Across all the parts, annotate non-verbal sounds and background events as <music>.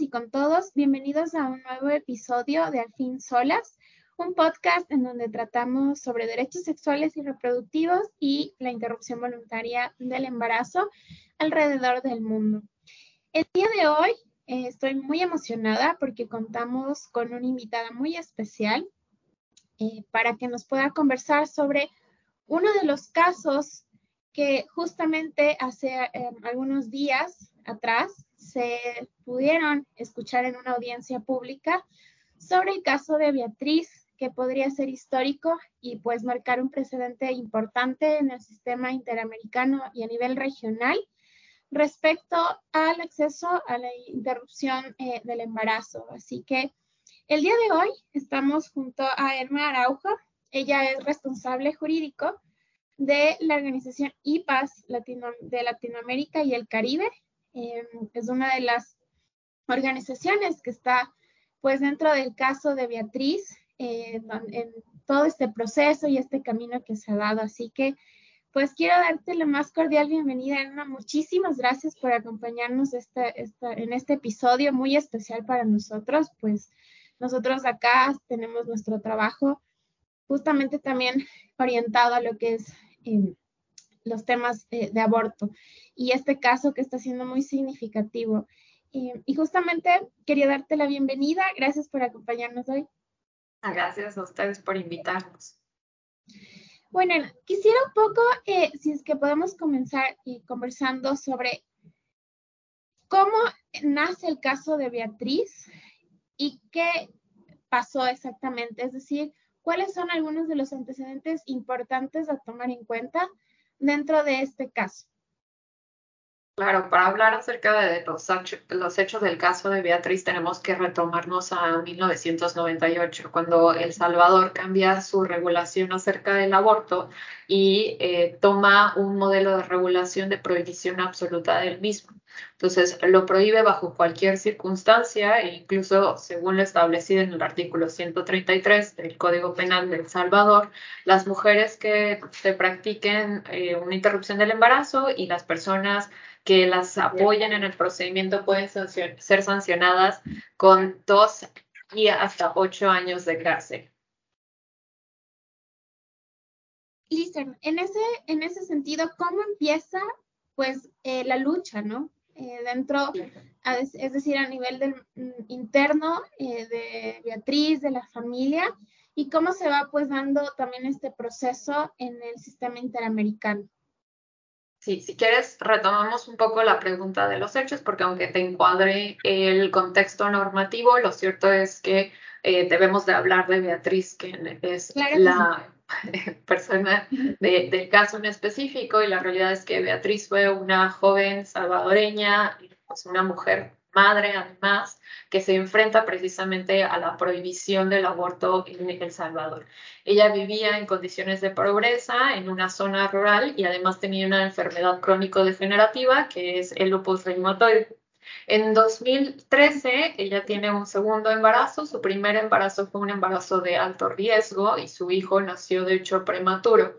y con todos. Bienvenidos a un nuevo episodio de Al fin Solas, un podcast en donde tratamos sobre derechos sexuales y reproductivos y la interrupción voluntaria del embarazo alrededor del mundo. El día de hoy eh, estoy muy emocionada porque contamos con una invitada muy especial eh, para que nos pueda conversar sobre uno de los casos que justamente hace eh, algunos días atrás se pudieron escuchar en una audiencia pública sobre el caso de Beatriz, que podría ser histórico y pues marcar un precedente importante en el sistema interamericano y a nivel regional respecto al acceso a la interrupción eh, del embarazo. Así que el día de hoy estamos junto a Erma Araujo. Ella es responsable jurídico de la organización IPAS de Latinoamérica y el Caribe. Em, es una de las organizaciones que está pues dentro del caso de Beatriz eh, en todo este proceso y este camino que se ha dado. Así que pues quiero darte la más cordial bienvenida, Emma. Muchísimas gracias por acompañarnos en este episodio muy especial para nosotros. Pues nosotros acá tenemos nuestro trabajo justamente también orientado a lo que es em, los temas eh, de aborto y este caso que está siendo muy significativo. Em, y justamente quería darte la bienvenida. Gracias por acompañarnos hoy. Gracias a ustedes por invitarnos. Bueno, quisiera un poco, eh, si es que podemos comenzar y conversando sobre cómo nace el caso de Beatriz y qué pasó exactamente. Es decir, cuáles son algunos de los antecedentes importantes a tomar en cuenta dentro de este caso. Claro, para hablar acerca de los, hechos del caso de Beatriz tenemos que retomarnos a 1998, cuando El Salvador cambia su regulación acerca del aborto y eh, toma un modelo de regulación de prohibición absoluta del mismo. Entonces, lo prohíbe bajo cualquier circunstancia e incluso según lo establecido en el artículo 133 del Código Penal de El Salvador, las mujeres que se practiquen eh, una interrupción del embarazo y las personas que las apoyan en el procedimiento pueden ser sancionadas con dos y hasta ocho años de cárcel. Listo, en ese, en ese sentido, ¿cómo empieza pues eh, la lucha, ¿no? Eh, dentro, es decir, a nivel del, mm, interno eh, de Beatriz, de la familia, y cómo se va pues dando también este proceso en el sistema interamericano. Sí, si quieres, retomamos un poco la pregunta de los hechos, porque aunque te encuadre el contexto normativo, lo cierto es que eh, debemos de hablar de Beatriz, que es la <laughs> persona del caso en específico, y la realidad es que Beatriz fue una joven salvadoreña, pues una mujer madre además, que se enfrenta precisamente a la prohibición del aborto en El Salvador. Ella vivía en condiciones de pobreza en una zona rural y además tenía una enfermedad crónico-degenerativa que es el lupus reumatoide. En 2013 ella tiene un segundo embarazo, su primer embarazo fue un embarazo de alto riesgo y su hijo nació de hecho prematuro.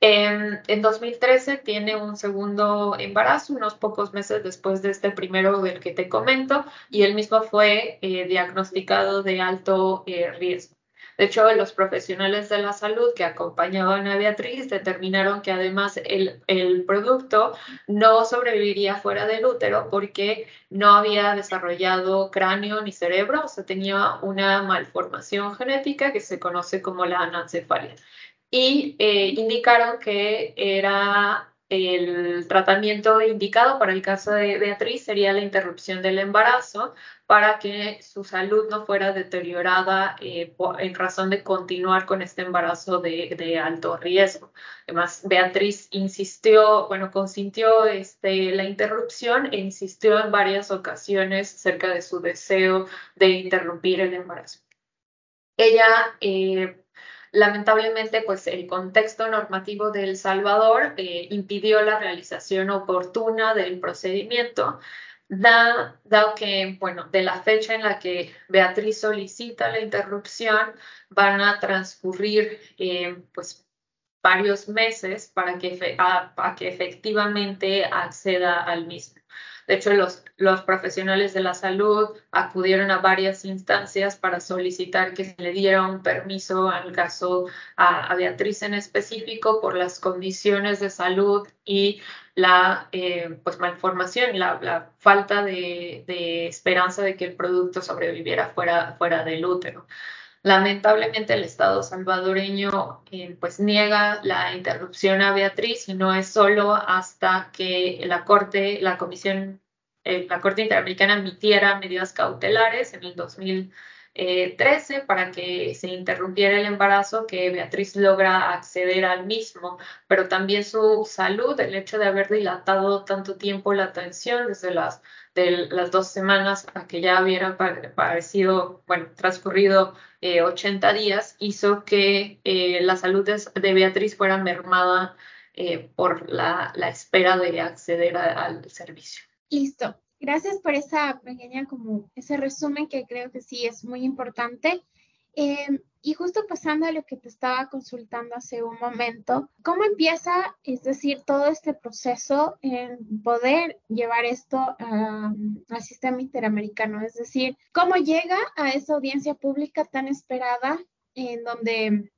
En, 2013 tiene un segundo embarazo, unos pocos meses después de este primero del que te comento, y él mismo fue eh, diagnosticado de alto eh, riesgo. De hecho, los profesionales de la salud que acompañaban a Beatriz determinaron que además el, el, producto no sobreviviría fuera del útero porque no había desarrollado cráneo ni cerebro, o sea, tenía una malformación genética que se conoce como la anencefalia. Y eh, indicaron que era el tratamiento indicado para el caso de Beatriz sería la interrupción del embarazo para que su salud no fuera deteriorada eh, en razón de continuar con este embarazo de, alto riesgo. Además, Beatriz insistió, bueno, consintió este, la interrupción e insistió en varias ocasiones acerca de su deseo de interrumpir el embarazo. Ella eh, Lamentablemente, pues el contexto normativo de El Salvador eh, impidió la realización oportuna del procedimiento, dado que, bueno, de la fecha en la que Beatriz solicita la interrupción, van a transcurrir, eh, pues, varios meses para que, para que efectivamente acceda al mismo. De hecho, los, profesionales de la salud acudieron a varias instancias para solicitar que se le diera un permiso al caso a, Beatriz en específico por las condiciones de salud y la eh, pues, malformación la, la falta de, de, esperanza de que el producto sobreviviera fuera, fuera del útero. Lamentablemente el Estado salvadoreño eh, pues niega la interrupción a Beatriz y no es solo hasta que la Corte, la Comisión, eh, la Corte Interamericana emitiera medidas cautelares en el 2013 para que se interrumpiera el embarazo que Beatriz logra acceder al mismo, pero también su salud, el hecho de haber dilatado tanto tiempo la atención desde las dos semanas a que ya hubiera parecido, bueno, transcurrido 80 eh, días, hizo que eh, la salud de, Beatriz fuera mermada eh, por la, espera de acceder al servicio. Listo. Gracias por esa pequeña, como ese resumen que creo que sí es muy importante. Em, y justo pasando a lo que te estaba consultando hace un momento, ¿cómo empieza, es decir, todo este proceso en poder llevar esto al sistema interamericano? Es decir, ¿cómo llega a esa audiencia pública tan esperada en donde,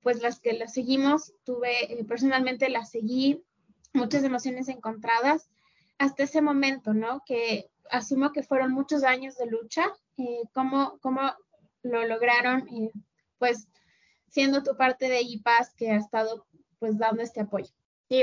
pues las que la seguimos, tuve, eh, personalmente la seguí, muchas emociones encontradas hasta ese momento, ¿no? Que asumo que fueron muchos años de lucha. Eh, ¿cómo, ¿Cómo lo lograron? Eh, pues siendo tu parte de IPAS que ha estado pues dando este apoyo. Sí,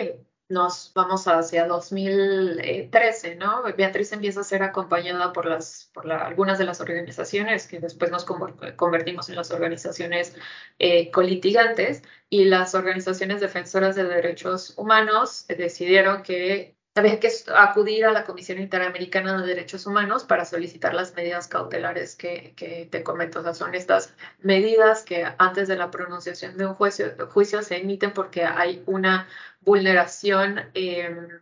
nos vamos hacia 2013, ¿no? Beatriz empieza a ser acompañada por, las, por algunas de las organizaciones que después nos convertimos en las organizaciones eh, colitigantes y las organizaciones defensoras de derechos humanos decidieron que había que acudir a la Comisión Interamericana de Derechos Humanos para solicitar las medidas cautelares que, te comento. O sea, son estas medidas que antes de la pronunciación de un juicio, se emiten porque hay una vulneración em,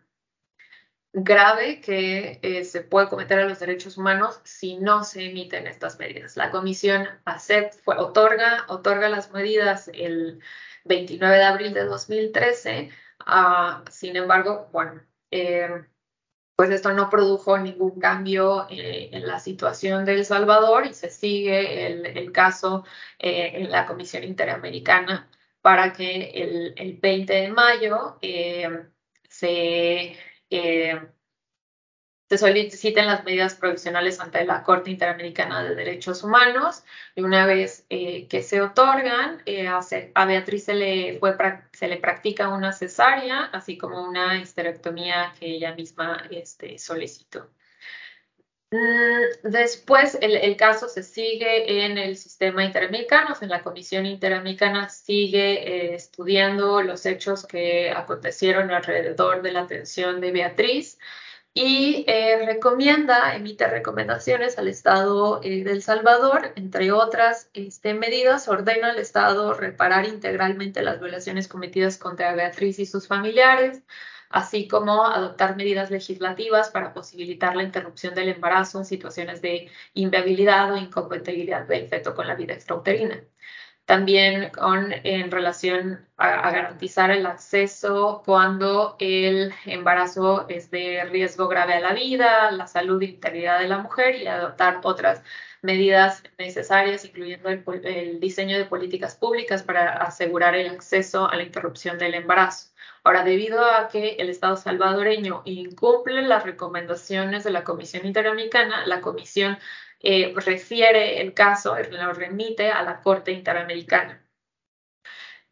grave que eh, se puede cometer a los derechos humanos si no se emiten estas medidas. La Comisión ACEP otorga, otorga las medidas el 29 de abril de 2013. Ah, sin embargo, bueno, eh, pues esto no produjo ningún cambio eh, en la situación de El Salvador y se sigue el, caso eh, en la Comisión Interamericana para que el, el 20 de mayo se se soliciten las medidas provisionales ante la Corte Interamericana de Derechos Humanos y una vez eh, que se otorgan, eh, a, Beatriz se le, se le practica una cesárea, así como una histerectomía que ella misma este, solicitó. Mm, después el, caso se sigue en el sistema interamericano, en la Comisión Interamericana sigue eh, estudiando los hechos que acontecieron alrededor de la atención de Beatriz y eh, recomienda, emite recomendaciones al Estado eh, del Salvador, entre otras este, medidas, ordena al Estado reparar integralmente las violaciones cometidas contra Beatriz y sus familiares, así como adoptar medidas legislativas para posibilitar la interrupción del embarazo en situaciones de inviabilidad o incompatibilidad del feto con la vida extrauterina. También con, en relación a, garantizar el acceso cuando el embarazo es de riesgo grave a la vida, la salud e integridad de la mujer y adoptar otras medidas necesarias, incluyendo el, el, diseño de políticas públicas para asegurar el acceso a la interrupción del embarazo. Ahora, debido a que el Estado salvadoreño incumple las recomendaciones de la Comisión Interamericana, la Comisión eh, refiere el caso, lo remite a la Corte Interamericana.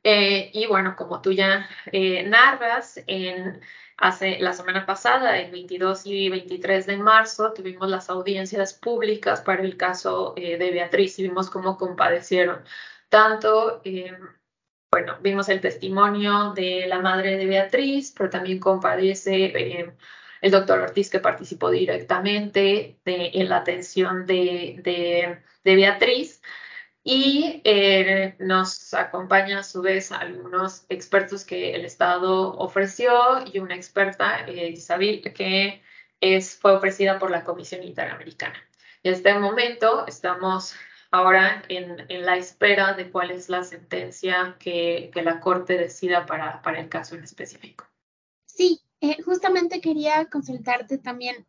Eh, y bueno, como tú ya eh, narras, en, hace la semana pasada, el 22 y 23 de marzo, tuvimos las audiencias públicas para el caso de Beatriz y vimos cómo compadecieron tanto bueno, vimos el testimonio de la madre de Beatriz, pero también compadece el doctor Ortiz que participó directamente en la atención de, Beatriz. Y eh, nos acompaña a su vez algunos expertos que el Estado ofreció y una experta, eh, Isabel, que es, fue ofrecida por la Comisión Interamericana. En este momento estamos ahora en, la espera de cuál es la sentencia que, la Corte decida para, para el caso en específico. Sí, eh, justamente quería consultarte también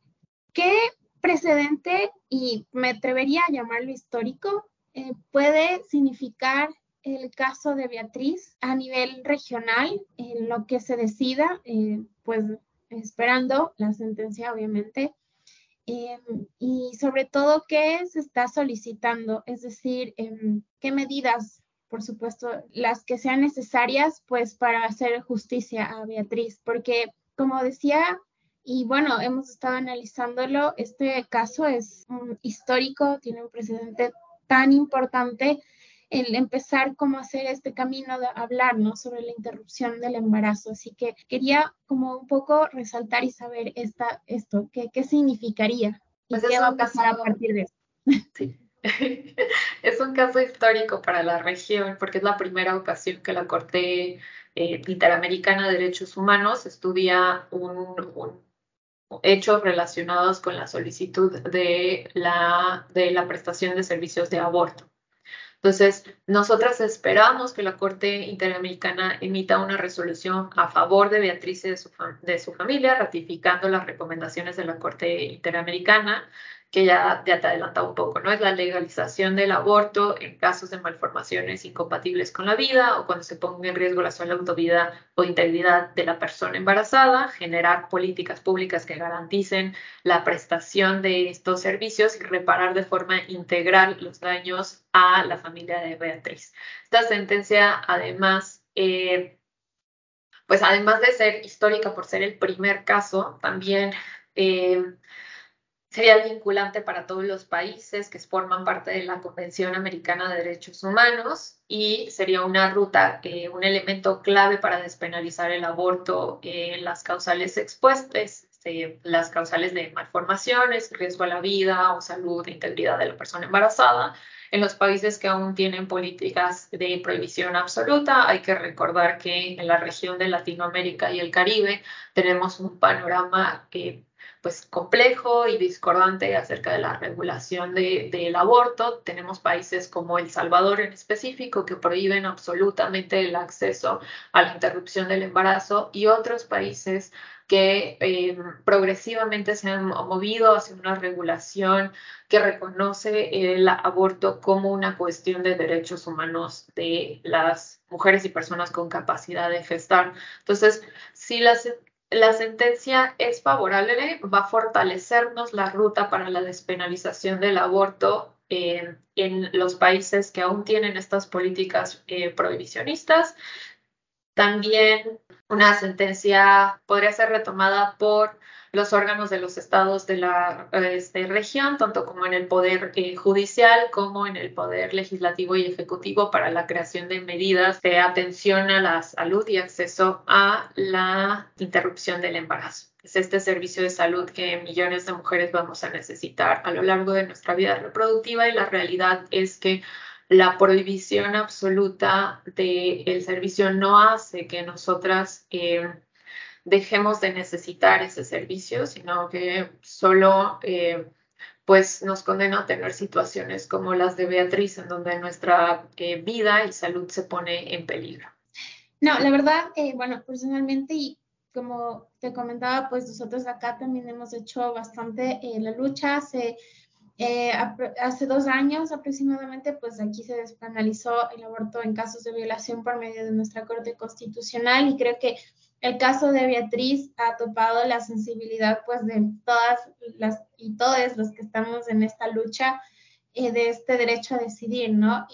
¿qué precedente, y me atrevería a llamarlo histórico, eh, puede significar el caso de Beatriz a nivel regional, en lo que se decida, eh, pues esperando la sentencia, obviamente, em, y sobre todo qué se está solicitando, es decir, em, qué medidas, por supuesto, las que sean necesarias, pues para hacer justicia a Beatriz, porque como decía, y bueno, hemos estado analizándolo, este caso es un histórico, tiene un precedente tan importante el empezar como hacer este camino de hablar, ¿no? Sobre la interrupción del embarazo. Así que quería como un poco resaltar y saber esta, esto, qué, qué significaría y pues qué va a pasar a partir de eso. Sí. <laughs> es un caso histórico para la región porque es la primera ocasión que la Corte eh, Interamericana de Derechos Humanos estudia un, un hechos relacionados con la solicitud de la, de la prestación de servicios de aborto. Entonces, nosotras esperamos que la Corte Interamericana emita una resolución a favor de Beatriz y de su, de su familia, ratificando las recomendaciones de la Corte Interamericana que ya, ya te adelanta un poco, ¿no? Es la legalización del aborto en casos de malformaciones incompatibles con la vida o cuando se ponga en riesgo la salud o vida o integridad de la persona embarazada, generar políticas públicas que garanticen la prestación de estos servicios y reparar de forma integral los daños a la familia de Beatriz. Esta sentencia, además, eh, pues además de ser histórica por ser el primer caso, también... Eh, sería vinculante para todos los países que forman parte de la Convención Americana de Derechos Humanos y sería una ruta, eh, un elemento clave para despenalizar el aborto en las causales expuestas, este, las causales de malformaciones, riesgo a la vida o salud e integridad de la persona embarazada. En los países que aún tienen políticas de prohibición absoluta, hay que recordar que en la región de Latinoamérica y el Caribe tenemos un panorama que pues complejo y discordante acerca de la regulación del aborto. Tenemos países como El Salvador en específico que prohíben absolutamente el acceso a la interrupción del embarazo y otros países que eh, progresivamente se han movido hacia una regulación que reconoce el aborto como una cuestión de derechos humanos de las mujeres y personas con capacidad de gestar. Entonces, si las la sentencia es favorable, va a fortalecernos la ruta para la despenalización del aborto en los países que aún tienen estas políticas eh, prohibicionistas. También una sentencia podría ser retomada por los órganos de los estados de la este, región, tanto como en el poder eh, judicial como en el poder legislativo y ejecutivo para la creación de medidas de atención a la salud y acceso a la interrupción del embarazo. Es este servicio de salud que millones de mujeres vamos a necesitar a lo largo de nuestra vida reproductiva y la realidad es que la prohibición absoluta del servicio no hace que nosotras eh, dejemos de necesitar ese servicio, sino que solo eh, pues nos condena a tener situaciones como las de Beatriz, en donde nuestra eh, vida y salud se pone en peligro. No, la verdad, bueno, personalmente y como te comentaba, pues nosotros acá también hemos hecho bastante la lucha. Hace, hace dos años aproximadamente, pues aquí se despenalizó el aborto en casos de violación por medio de nuestra Corte Constitucional y creo que el caso de Beatriz ha topado la sensibilidad pues de todas las y todos los que estamos en esta lucha eh, de este derecho a decidir, ¿no?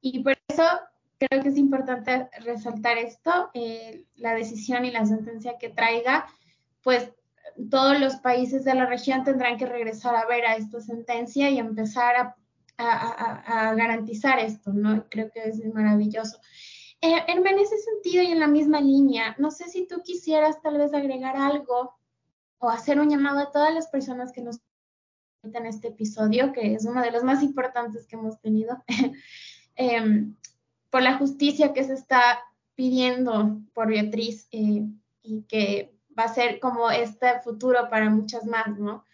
y por eso creo que es importante resaltar esto, eh, la decisión y la sentencia que traiga, pues todos los países de la región tendrán que regresar a ver a esta sentencia y empezar a, garantizar esto, ¿no? Creo que es maravilloso. Eh, en ese sentido y en la misma línea, no sé si tú quisieras tal vez agregar algo o hacer un llamado a todas las personas que nos en este episodio, que es uno de los más importantes que hemos tenido, <laughs> em, por la justicia que se está pidiendo por Beatriz eh, y que va a ser como este futuro para muchas más, ¿no?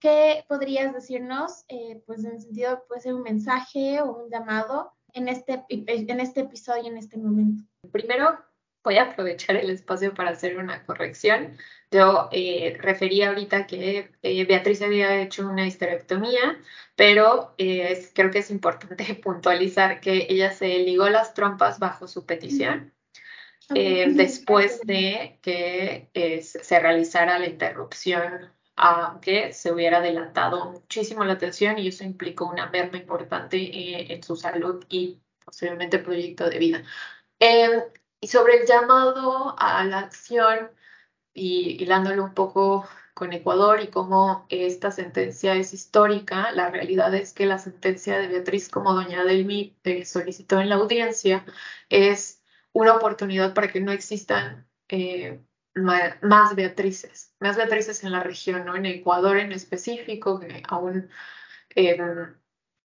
¿Qué podrías decirnos? Eh, pues en el sentido, puede ser un mensaje o un llamado en este, en este episodio, en este momento? Primero, voy a aprovechar el espacio para hacer una corrección. Yo eh, refería ahorita que eh, Beatriz había hecho una histerectomía, pero eh, creo que es importante <laughs> puntualizar que ella se ligó las trompas bajo su petición. Después de que se realizara la interrupción, aunque se hubiera adelantado muchísimo la atención y eso implicó una merma importante en su salud y posiblemente proyecto de vida. Em, y sobre el llamado a la acción, y hilándolo un poco con Ecuador y cómo esta sentencia es histórica, la realidad es que la sentencia de Beatriz, como doña Delmi eh, solicitó en la audiencia, es una oportunidad para que no existan eh, más Beatrices, más Beatrices en la región, ¿no? en Ecuador en específico, que aún, em,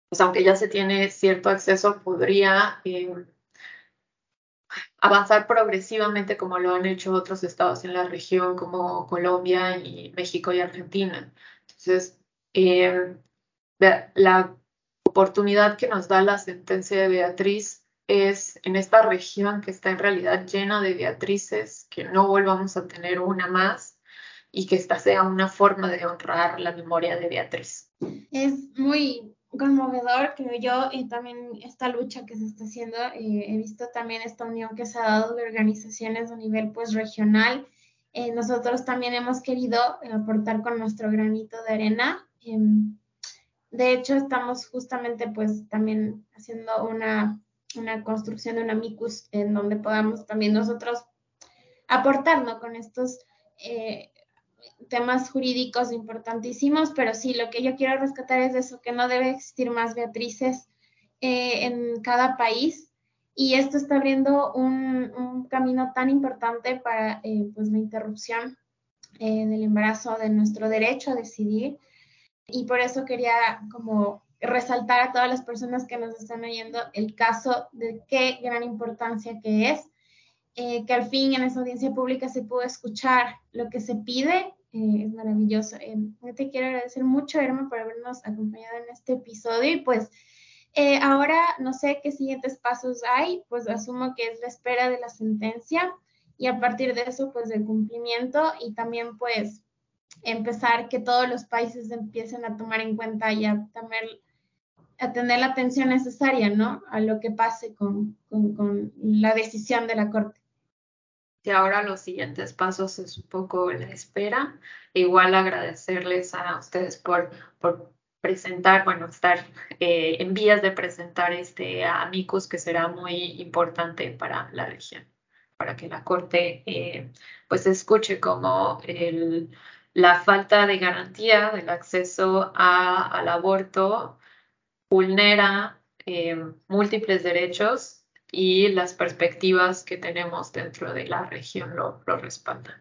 pues aunque ya se tiene cierto acceso, podría em, avanzar progresivamente como lo han hecho otros estados en la región como Colombia y México y Argentina. Entonces, eh, la oportunidad que nos da la sentencia de Beatriz es en esta región que está en realidad llena de Beatrices, que no volvamos a tener una más y que esta sea una forma de honrar la memoria de Beatriz. Es muy conmovedor, creo yo, y también esta lucha que se está haciendo. Eh, he visto también esta unión que se ha dado de organizaciones a nivel pues regional. Eh, nosotros también hemos querido aportar con nuestro granito de arena. Em, de hecho, estamos justamente pues también haciendo una, una construcción de una amicus en donde podamos también nosotros aportarnos con estos eh, temas jurídicos importantísimos, pero sí, lo que yo quiero rescatar es eso, que no debe existir más Beatrices eh, en cada país. Y esto está abriendo un, camino tan importante para eh, pues la interrupción eh, del embarazo, de nuestro derecho a decidir. Y por eso quería como resaltar a todas las personas que nos están oyendo el caso de qué gran importancia que es que al fin en esa audiencia pública se pudo escuchar lo que se pide eh, es maravilloso. Eh, te quiero agradecer mucho, Irma, por habernos acompañado en este episodio. Y pues eh, ahora no sé qué siguientes pasos hay, pues asumo que es la espera de la sentencia y a partir de eso, pues el cumplimiento y también pues empezar que todos los países empiecen a tomar en cuenta y a tener, a tener la atención necesaria, ¿no? A lo que pase con, con, con la decisión de la Corte. Y ahora los siguientes pasos es un poco la espera. Igual agradecerles a ustedes por, por presentar, bueno, estar eh, en vías de presentar este amicus que será muy importante para la región, para que la Corte eh, pues escuche como el, la falta de garantía del acceso al aborto vulnera eh, múltiples derechos y las perspectivas que tenemos dentro de la región lo, lo respaldan.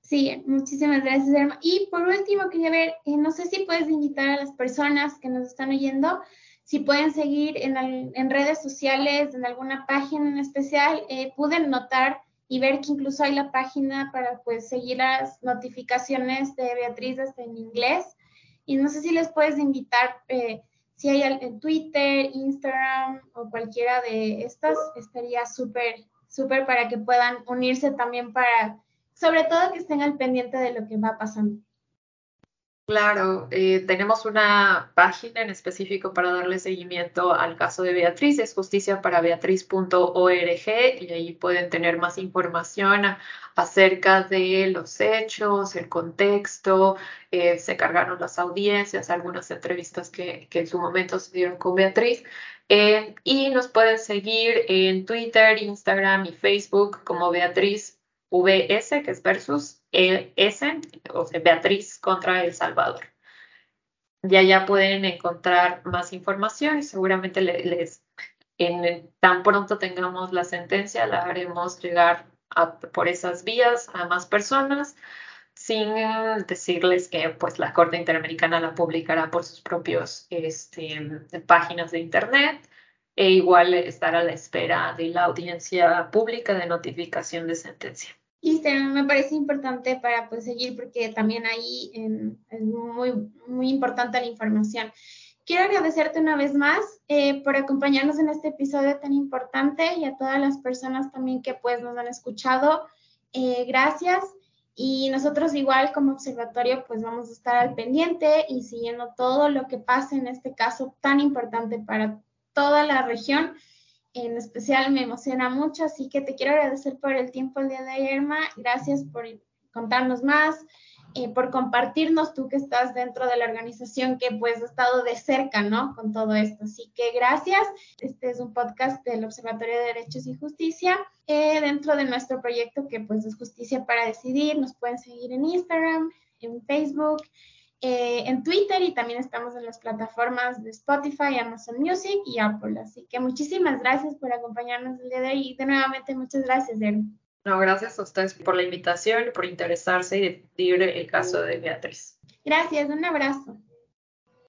Sí, muchísimas gracias, Irma. Y por último, quería ver, eh, no sé si puedes invitar a las personas que nos están oyendo, si pueden seguir en, en redes sociales, en alguna página en especial. Eh, notar y ver que incluso hay la página para pues seguir las notificaciones de Beatriz hasta en inglés. Y no sé si les puedes invitar eh, si hay en Twitter, Instagram o cualquiera de estas, estaría súper, súper para que puedan unirse también para, sobre todo que estén al pendiente de lo que va pasando. Claro, eh, tenemos una página en específico para darle seguimiento al caso de Beatriz, es justiciaparabeatriz.org y ahí pueden tener más información acerca de los hechos, el contexto, eh, se cargaron las audiencias, algunas entrevistas que, en su momento se dieron con Beatriz. Eh, y nos pueden seguir en Twitter, Instagram y Facebook como Beatriz VS, que es versus ES, o sea, Beatriz contra El Salvador. Y allá pueden encontrar más información y seguramente les, en, tan pronto tengamos la sentencia, la haremos llegar por esas vías a más personas sin decirles que pues la Corte Interamericana la publicará por sus propios este, páginas de internet e igual estar a la espera de la audiencia pública de notificación de sentencia. Instagram me parece importante para pues, seguir porque también ahí es muy, muy importante la información. quiero agradecerte una vez más eh, por acompañarnos en este episodio tan importante y a todas las personas también que pues nos han escuchado. Eh, gracias. Y nosotros igual como observatorio pues vamos a estar al pendiente y siguiendo todo lo que pase en este caso tan importante para toda la región. En especial me emociona mucho, así que te quiero agradecer por el tiempo el día de ayer, Irma. Gracias por contarnos más, eh, por compartirnos tú que estás dentro de la organización que pues estado de cerca, ¿no? Con todo esto. Así que gracias. Este es un podcast del Observatorio de Derechos y Justicia eh, dentro de nuestro proyecto que pues es Justicia para Decidir. Nos pueden seguir en Instagram, en Facebook. Eh, en Twitter y también estamos en las plataformas de Spotify, Amazon Music y Apple. Así que muchísimas gracias por acompañarnos el día de hoy y de nuevamente muchas gracias. No, gracias a ustedes por la invitación, por interesarse y decidir el caso de Beatriz. Gracias, un abrazo.